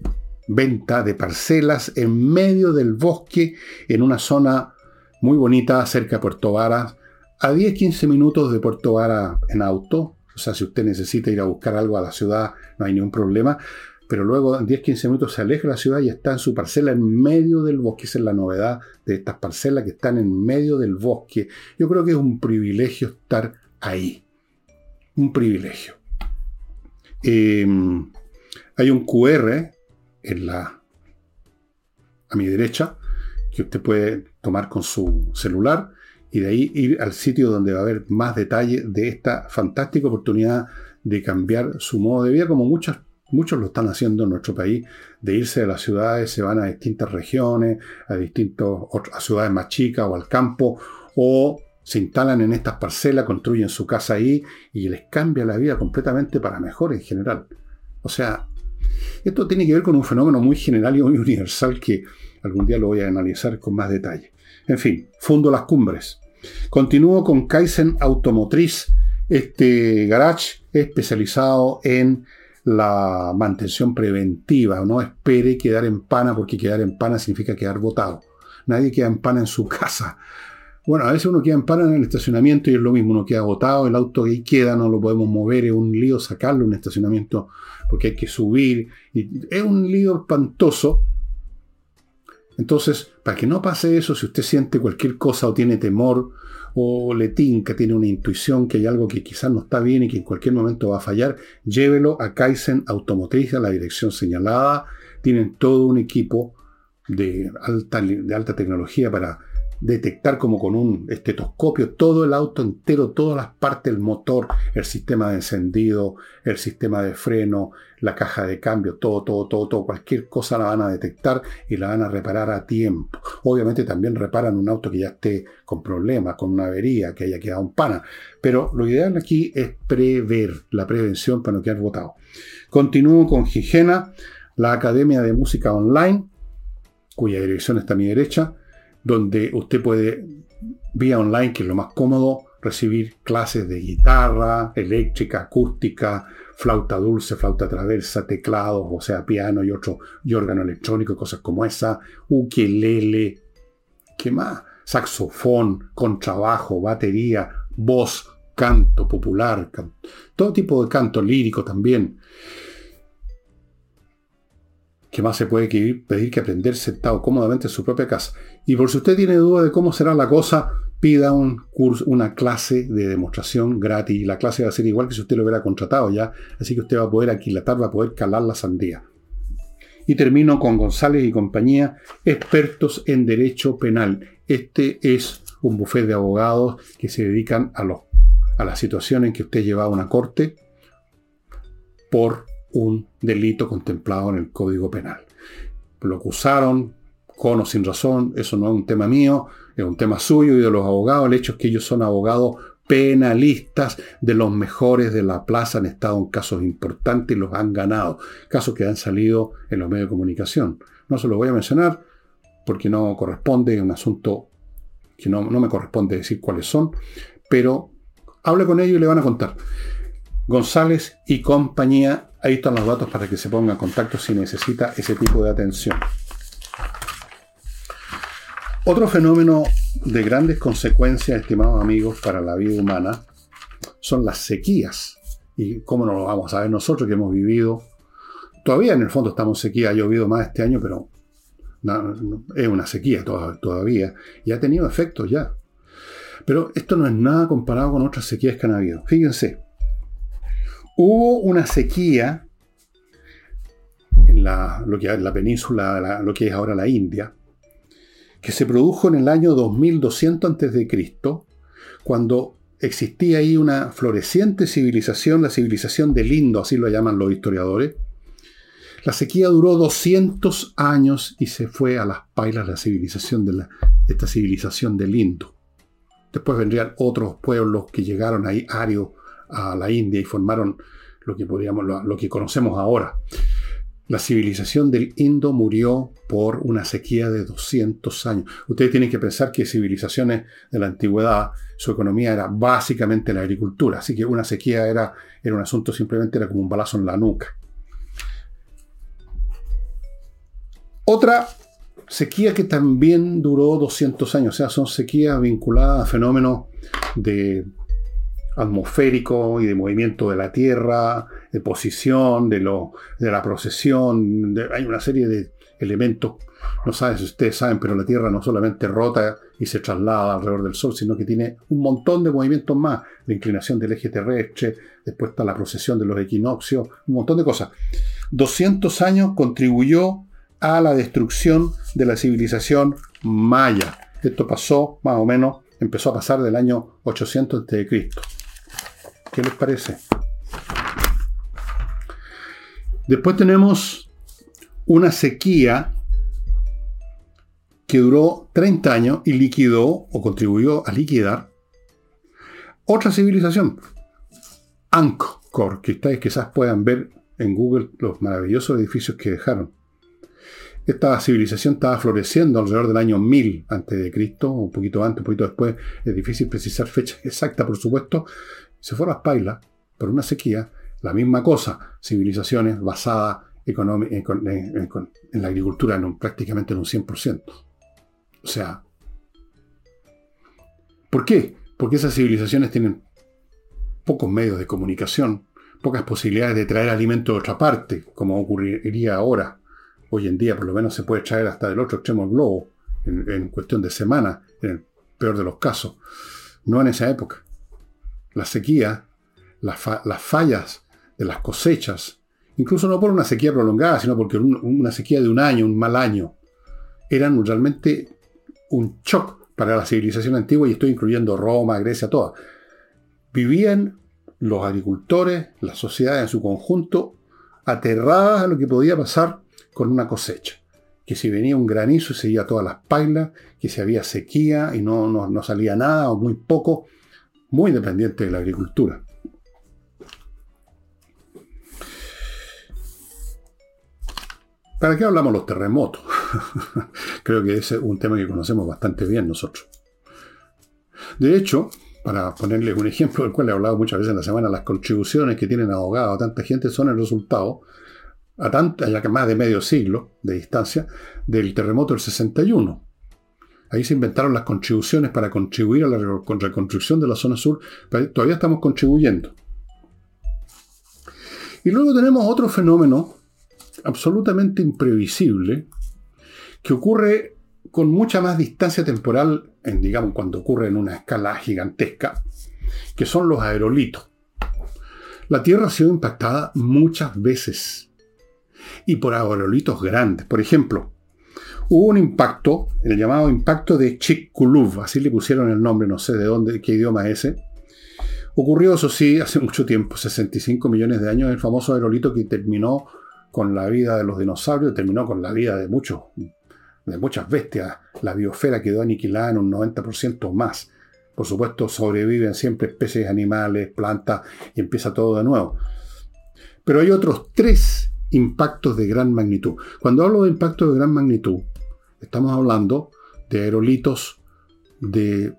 venta de parcelas en medio del bosque, en una zona muy bonita cerca de Puerto Varas, a 10-15 minutos de Puerto Vara en auto. O sea, si usted necesita ir a buscar algo a la ciudad, no hay ningún problema pero luego en 10-15 minutos se aleja de la ciudad y está en su parcela en medio del bosque. Esa es la novedad de estas parcelas que están en medio del bosque. Yo creo que es un privilegio estar ahí. Un privilegio. Em, hay un QR en la, a mi derecha que usted puede tomar con su celular y de ahí ir al sitio donde va a haber más detalle de esta fantástica oportunidad de cambiar su modo de vida, como muchas Muchos lo están haciendo en nuestro país, de irse de las ciudades, se van a distintas regiones, a distintos, a ciudades más chicas o al campo, o se instalan en estas parcelas, construyen su casa ahí y les cambia la vida completamente para mejor en general. O sea, esto tiene que ver con un fenómeno muy general y muy universal que algún día lo voy a analizar con más detalle. En fin, fundo las cumbres. Continúo con Kaizen Automotriz, este garage especializado en la mantención preventiva. No espere quedar en pana porque quedar en pana significa quedar votado. nadie queda en pana en su casa. Bueno, a veces uno queda en pana en el estacionamiento y es lo mismo, uno queda agotado, el auto ahí queda, no lo podemos mover, es un lío sacarlo un estacionamiento porque hay que subir. Y es un lío espantoso. Entonces, para que no pase eso, si usted siente cualquier cosa o tiene temor o le tinca, tiene una intuición que hay algo que quizás no está bien y que en cualquier momento va a fallar, llévelo a Kaizen Automotriz a la dirección señalada. Tienen todo un equipo de alta, de alta tecnología para detectar como con un estetoscopio todo el auto entero, todas las partes del motor, el sistema de encendido, el sistema de freno, la caja de cambio, todo, todo, todo, todo, cualquier cosa la van a detectar y la van a reparar a tiempo. Obviamente también reparan un auto que ya esté con problemas, con una avería, que haya quedado un pana. Pero lo ideal aquí es prever, la prevención para no quedar botado. Continúo con Gigena, la Academia de Música Online, cuya dirección está a mi derecha donde usted puede, vía online, que es lo más cómodo, recibir clases de guitarra, eléctrica, acústica, flauta dulce, flauta traversa, teclados, o sea, piano y otro, y órgano electrónico, cosas como esa, ukelele, ¿qué más? Saxofón, contrabajo, batería, voz, canto popular, todo tipo de canto lírico también. ¿Qué más se puede pedir que aprender sentado cómodamente en su propia casa? Y por si usted tiene duda de cómo será la cosa, pida un curso, una clase de demostración gratis. La clase va a ser igual que si usted lo hubiera contratado ya, así que usted va a poder aquilatar, va a poder calar la sandía. Y termino con González y compañía, expertos en derecho penal. Este es un bufete de abogados que se dedican a, los, a la situación en que usted lleva a una corte por un delito contemplado en el Código Penal. Lo acusaron con o sin razón, eso no es un tema mío, es un tema suyo y de los abogados. El hecho es que ellos son abogados penalistas de los mejores de la plaza, han estado en casos importantes y los han ganado, casos que han salido en los medios de comunicación. No se los voy a mencionar porque no corresponde, es un asunto que no, me corresponde decir cuáles son, pero hable con ellos y le van a contar. González y compañía. Ahí están los datos para que se ponga en contacto si necesita ese tipo de atención. Otro fenómeno de grandes consecuencias, estimados amigos, para la vida humana son las sequías. Y cómo no lo vamos a ver nosotros que hemos vivido. Todavía en el fondo estamos en sequía, ha llovido más este año, pero es una sequía todavía. Y ha tenido efectos ya. Pero esto no es nada comparado con otras sequías que han habido. Fíjense, Hubo una sequía en la, que, la península, lo que es ahora la India, que se produjo en el año 2200 a.C., cuando existía ahí una floreciente civilización, la civilización del Indo, así lo llaman los historiadores. La sequía duró 200 años y se fue a las pailas la civilización de esta civilización del Indo. Después vendrían otros pueblos que llegaron ahí, arios, a la India y formaron lo que, lo, que conocemos ahora. La civilización del Indo murió por una sequía de 200 años. Ustedes tienen que pensar que civilizaciones de la antigüedad, su economía era básicamente la agricultura, así que una sequía era, era un asunto simplemente era como un balazo en la nuca. Otra sequía que también duró 200 años, o sea, son sequías vinculadas a fenómenos de atmosférico y de movimiento de la Tierra, de posición, de, lo, de la procesión. hay una serie de elementos, no saben si ustedes saben, pero la Tierra no solamente rota y se traslada alrededor del Sol, sino que tiene un montón de movimientos más. La inclinación del eje terrestre, después está la procesión de los equinoccios, un montón de cosas. 200 años contribuyó a la destrucción de la civilización maya. Esto pasó más o menos, empezó a pasar del año 800 a.C. ¿Qué les parece? Después tenemos una sequía que duró 30 años y liquidó o contribuyó a liquidar otra civilización, Angkor, que ustedes quizás puedan ver en Google los maravillosos edificios que dejaron. Esta civilización estaba floreciendo alrededor del año 1000 a.C., un poquito antes, un poquito después. Es difícil precisar fecha exacta, por supuesto, se fue a las pailas por una sequía, la misma cosa, civilizaciones basadas en, la agricultura en prácticamente en un 100%. O sea, ¿por qué? Porque esas civilizaciones tienen pocos medios de comunicación, pocas posibilidades de traer alimento de otra parte, como ocurriría ahora. Hoy en día por lo menos se puede traer hasta del otro extremo del globo, en, cuestión de semanas, en el peor de los casos. No en esa época. La sequía, las, fallas de las cosechas, incluso no por una sequía prolongada, sino porque una sequía de un año, un mal año, eran realmente un shock para la civilización antigua, y estoy incluyendo Roma, Grecia, toda. Vivían los agricultores, la sociedad en su conjunto, aterradas a lo que podía pasar con una cosecha. Que si venía un granizo y seguía todas las pailas, que si había sequía y no, no, salía nada o muy poco, muy dependiente de la agricultura. ¿Para qué hablamos los terremotos? Creo que ese es un tema que conocemos bastante bien nosotros. De hecho, para ponerles un ejemplo del cual he hablado muchas veces en la semana, las contribuciones que tienen abogados a tanta gente son el resultado, a tanta, ya que más de medio siglo de distancia, del terremoto del 61. Ahí se inventaron las contribuciones para contribuir a la reconstrucción de la zona sur. Todavía estamos contribuyendo. Y luego tenemos otro fenómeno absolutamente imprevisible que ocurre con mucha más distancia temporal, en, digamos, cuando ocurre en una escala gigantesca, que son los aerolitos. La Tierra ha sido impactada muchas veces y por aerolitos grandes. Por ejemplo, hubo un impacto, el llamado impacto de Chicxulub, así le pusieron el nombre, no sé de dónde, qué idioma es ese. Ocurrió, eso sí, hace mucho tiempo, 65 millones de años, el famoso aerolito que terminó con la vida de los dinosaurios, terminó con la vida de muchos de muchas bestias. La biosfera quedó aniquilada en un 90% más. Por supuesto, sobreviven siempre especies animales, plantas, y empieza todo de nuevo. Pero hay otros tres impactos de gran magnitud. Cuando hablo de impactos de gran magnitud, estamos hablando de aerolitos de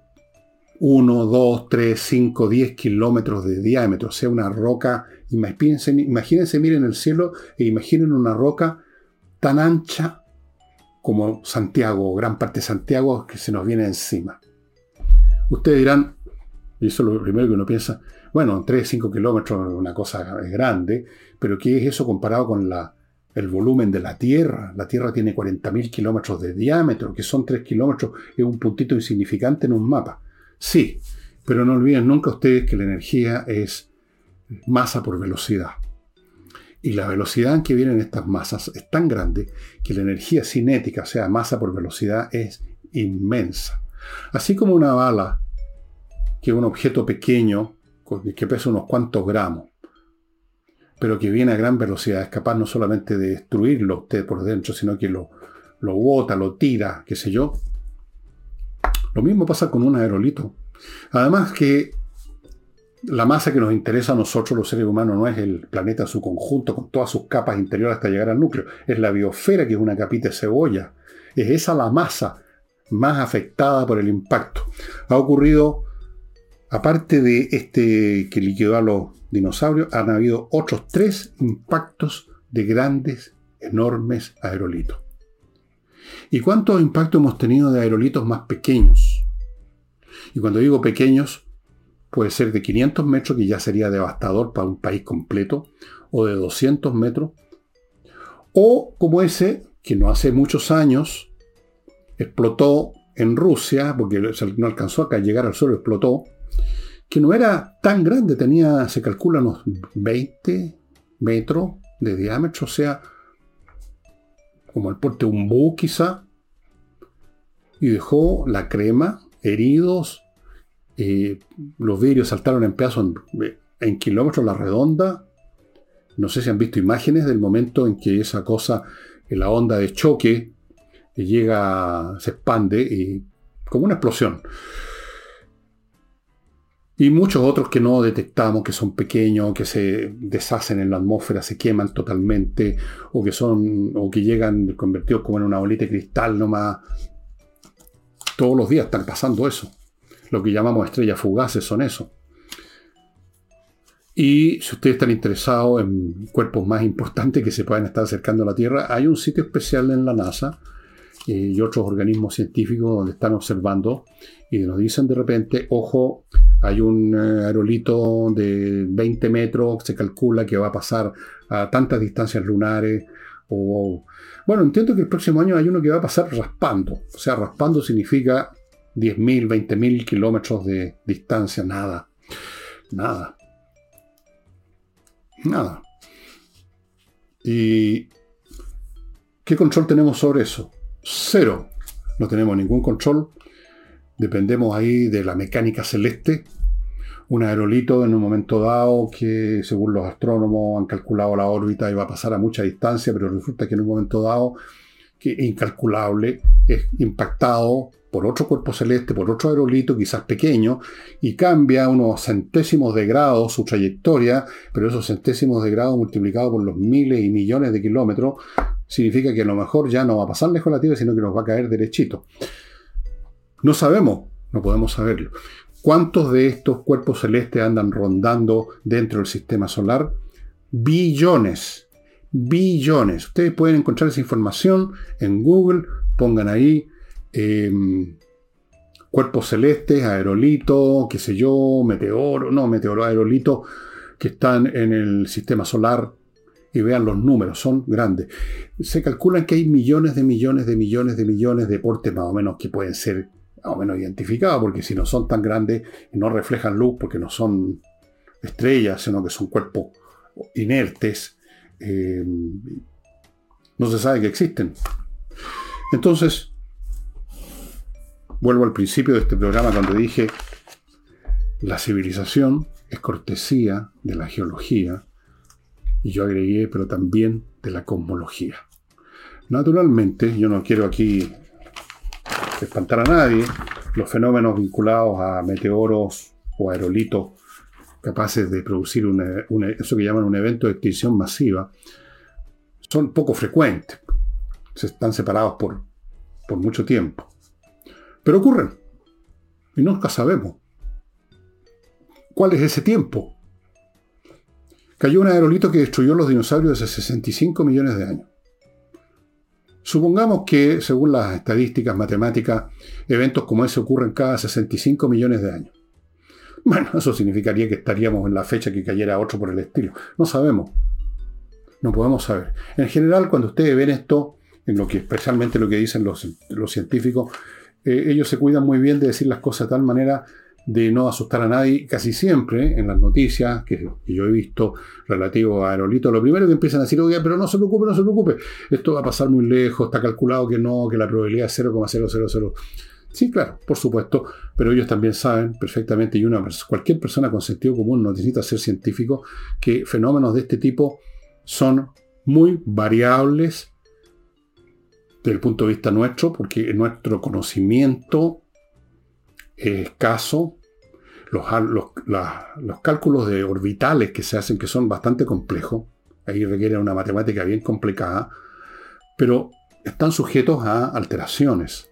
1, 2, 3, 5, 10 kilómetros de diámetro, o sea, una roca, imagínense, imagínense, miren el cielo e imaginen una roca tan ancha como Santiago, gran parte de Santiago que se nos viene encima. Ustedes dirán, y eso es lo primero que uno piensa, bueno, 3, 5 kilómetros una cosa grande, pero ¿qué es eso comparado con la, el volumen de la Tierra? La Tierra tiene 40.000 kilómetros de diámetro, que son 3 kilómetros, es un puntito insignificante en un mapa. Sí, pero no olviden nunca ustedes que la energía es masa por velocidad. Y la velocidad en que vienen estas masas es tan grande que la energía cinética, o sea, masa por velocidad, es inmensa. Así como una bala, que es un objeto pequeño, que pesa unos cuantos gramos, pero que viene a gran velocidad, es capaz no solamente de destruirlo usted por dentro, sino que lo, lo bota, lo tira, qué sé yo. Lo mismo pasa con un aerolito. Además que la masa que nos interesa a nosotros los seres humanos no es el planeta en su conjunto, con todas sus capas interiores hasta llegar al núcleo, es la biosfera que es una capita de cebolla. Es esa la masa más afectada por el impacto. Ha ocurrido, aparte de este que liquidó a los dinosaurios, han habido otros tres impactos de grandes, enormes aerolitos. ¿Y cuántos impactos hemos tenido de aerolitos más pequeños? Y cuando digo pequeños, puede ser de 500 metros, que ya sería devastador para un país completo, o de 200 metros, o como ese, que no hace muchos años explotó en Rusia, porque no alcanzó a llegar al suelo, explotó, que no era tan grande, tenía, se calcula, unos 20 metros de diámetro, o sea, como el porte de un búho quizá, y dejó la crema, heridos, eh, los vidrios saltaron en pedazos en, kilómetros la redonda. No sé si han visto imágenes del momento en que esa cosa, la onda de choque, eh, llega, se expande y como una explosión. Y muchos otros que no detectamos, que son pequeños, que se deshacen en la atmósfera, se queman totalmente, o que son, o que llegan convertidos como en una bolita de cristal nomás. Todos los días están pasando eso. Lo que llamamos estrellas fugaces son eso. Y si ustedes están interesados en cuerpos más importantes que se puedan estar acercando a la Tierra, hay un sitio especial en la NASA eh, y otros organismos científicos donde están observando y nos dicen de repente, ojo, hay un eh, aerolito de 20 metros, se calcula que va a pasar a tantas distancias lunares, o, bueno, entiendo que el próximo año hay uno que va a pasar raspando, o sea, raspando significa 10.000, 20.000 kilómetros de distancia, nada, nada, nada. ¿Y qué control tenemos sobre eso? Cero. No tenemos ningún control dependemos ahí de la mecánica celeste, un aerolito en un momento dado que según los astrónomos han calculado la órbita y va a pasar a mucha distancia, pero resulta que en un momento dado que es incalculable es impactado por otro cuerpo celeste, por otro aerolito quizás pequeño, y cambia unos centésimos de grado su trayectoria, pero esos centésimos de grado multiplicados por los miles y millones de kilómetros, significa que a lo mejor ya no va a pasar lejos la Tierra, sino que nos va a caer derechito. No sabemos, no podemos saberlo. ¿Cuántos de estos cuerpos celestes andan rondando dentro del sistema solar? Billones. Billones. Ustedes pueden encontrar esa información en Google. Pongan ahí em, cuerpos celestes, aerolitos, qué sé yo, meteoro, no, meteoro, aerolitos que están en el sistema solar y vean los números, son grandes. Se calculan que hay millones de millones de millones de millones de portes más o menos que pueden ser más o menos identificados, porque si no son tan grandes no reflejan luz, porque no son estrellas, sino que son cuerpos inertes, eh, no se sabe que existen. Entonces, vuelvo al principio de este programa cuando dije, la civilización es cortesía de la geología, y yo agregué, pero también de la cosmología. Naturalmente, yo no quiero aquí espantar a nadie, los fenómenos vinculados a meteoros o aerolitos capaces de producir eso que llaman un evento de extinción masiva, son poco frecuentes. Se están separados por, por mucho tiempo. Pero ocurren. Y nunca sabemos. ¿Cuál es ese tiempo? Cayó un aerolito que destruyó los dinosaurios hace 65 millones de años. Supongamos que, según las estadísticas matemáticas, eventos como ese ocurren cada 65 millones de años. Bueno, eso significaría que estaríamos en la fecha que cayera otro por el estilo. No sabemos. No podemos saber. En general, cuando ustedes ven esto, en lo que especialmente lo que dicen los, científicos, eh, ellos se cuidan muy bien de decir las cosas de tal manera de no asustar a nadie, casi siempre en las noticias que, yo he visto relativo a aerolitos, lo primero que empiezan a decir, oye, pero no se preocupe, no se preocupe, esto va a pasar muy lejos, está calculado que no, que la probabilidad es 0,000. Sí, claro, por supuesto, pero ellos también saben perfectamente, y una, cualquier persona con sentido común no necesita ser científico, que fenómenos de este tipo son muy variables desde el punto de vista nuestro, porque nuestro conocimiento escaso, los, cálculos de orbitales que se hacen, que son bastante complejos, ahí requieren una matemática bien complicada, pero están sujetos a alteraciones.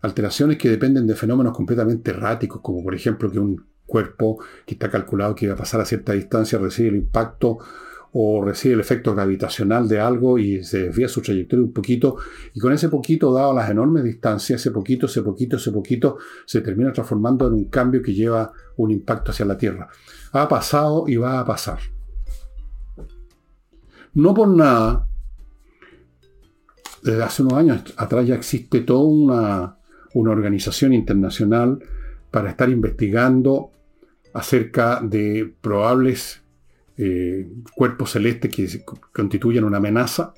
Alteraciones que dependen de fenómenos completamente erráticos, como por ejemplo que un cuerpo que está calculado que va a pasar a cierta distancia recibe el impacto o recibe el efecto gravitacional de algo y se desvía su trayectoria un poquito, y con ese poquito, dado las enormes distancias, ese poquito, ese poquito, ese poquito, se termina transformando en un cambio que lleva un impacto hacia la Tierra. Ha pasado y va a pasar. No por nada, desde hace unos años atrás ya existe toda una, una organización internacional para estar investigando acerca de probables eh, cuerpos celestes que constituyen una amenaza.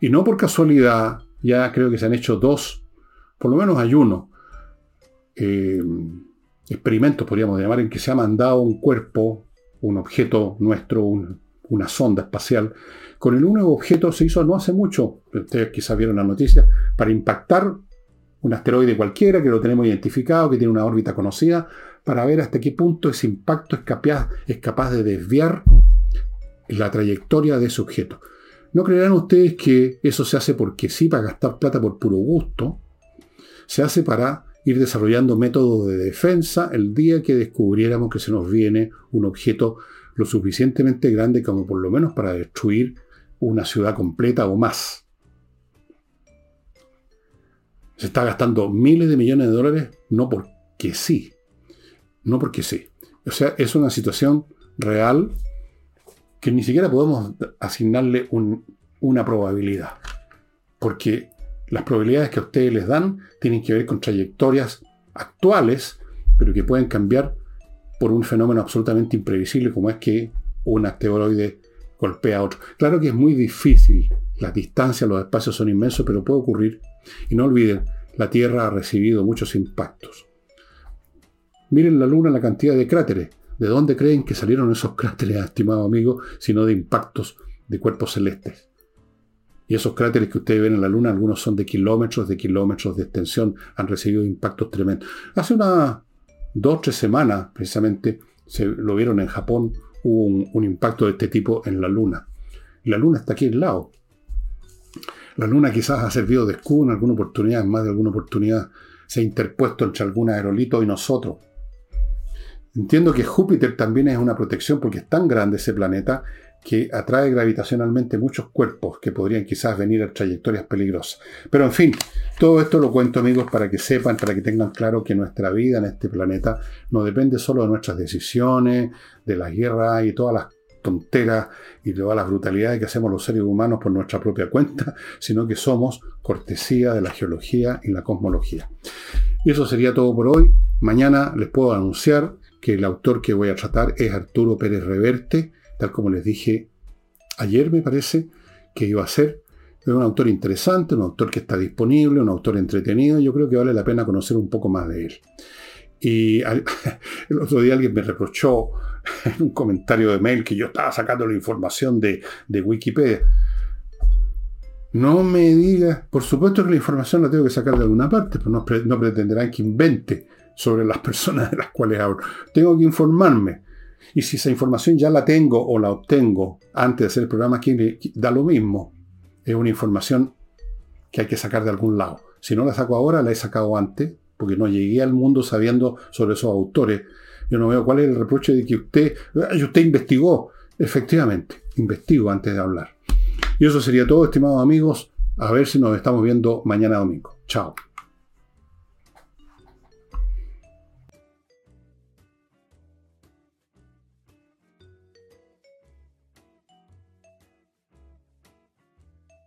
Y no por casualidad, ya creo que se han hecho dos, por lo menos hay uno, eh, experimentos, podríamos llamar, en que se ha mandado un cuerpo, un objeto nuestro, una sonda espacial. Con el único objeto se hizo no hace mucho, ustedes quizás vieron la noticia, para impactar un asteroide cualquiera que lo tenemos identificado, que tiene una órbita conocida, para ver hasta qué punto ese impacto es capaz, es capaz de desviar la trayectoria de ese objeto. No creerán ustedes que eso se hace porque sí, para gastar plata por puro gusto. Se hace para ir desarrollando métodos de defensa el día que descubriéramos que se nos viene un objeto lo suficientemente grande como por lo menos para destruir una ciudad completa o más. Se está gastando miles de millones de dólares no porque sí. No porque sí. O sea, es una situación real que ni siquiera podemos asignarle una probabilidad. Porque las probabilidades que a ustedes les dan tienen que ver con trayectorias actuales, pero que pueden cambiar por un fenómeno absolutamente imprevisible como es que un asteroide golpea a otro. Claro que es muy difícil, las distancias, los espacios son inmensos, pero puede ocurrir. Y no olviden, la Tierra ha recibido muchos impactos. Miren la Luna, la cantidad de cráteres. ¿De dónde creen que salieron esos cráteres, estimado amigo, sino de impactos de cuerpos celestes? Y esos cráteres que ustedes ven en la Luna, algunos son de kilómetros, de kilómetros de extensión, han recibido impactos tremendos. Hace unas dos tres semanas, precisamente, se lo vieron en Japón, un, impacto de este tipo en la Luna. La Luna está aquí al lado. La Luna quizás ha servido de escudo en alguna oportunidad, en más de alguna oportunidad se ha interpuesto entre algún aerolito y nosotros. Entiendo que Júpiter también es una protección porque es tan grande ese planeta que atrae gravitacionalmente muchos cuerpos que podrían quizás venir a trayectorias peligrosas. Pero en fin, todo esto lo cuento amigos para que sepan, para que tengan claro que nuestra vida en este planeta no depende solo de nuestras decisiones, de las guerras y todas las y todas las brutalidades que hacemos los seres humanos por nuestra propia cuenta, sino que somos cortesía de la geología y la cosmología. Y eso sería todo por hoy. Mañana les puedo anunciar que el autor que voy a tratar es Arturo Pérez Reverte, tal como les dije ayer, me parece, que iba a ser. Es un autor interesante, un autor que está disponible, un autor entretenido. Yo creo que vale la pena conocer un poco más de él. Y el otro día alguien me reprochó en un comentario de mail que yo estaba sacando la información de, Wikipedia. No me digas, por supuesto que la información la tengo que sacar de alguna parte, pero no, no pretenderán que invente sobre las personas de las cuales hablo. Tengo que informarme. Y si esa información ya la tengo o la obtengo antes de hacer el programa, aquí da lo mismo. Es una información que hay que sacar de algún lado. Si no la saco ahora, la he sacado antes, porque no llegué al mundo sabiendo sobre esos autores. Yo no veo cuál es el reproche de que usted, usted investigó. Efectivamente, investigo antes de hablar. Y eso sería todo, estimados amigos. A ver si nos estamos viendo mañana domingo. Chao.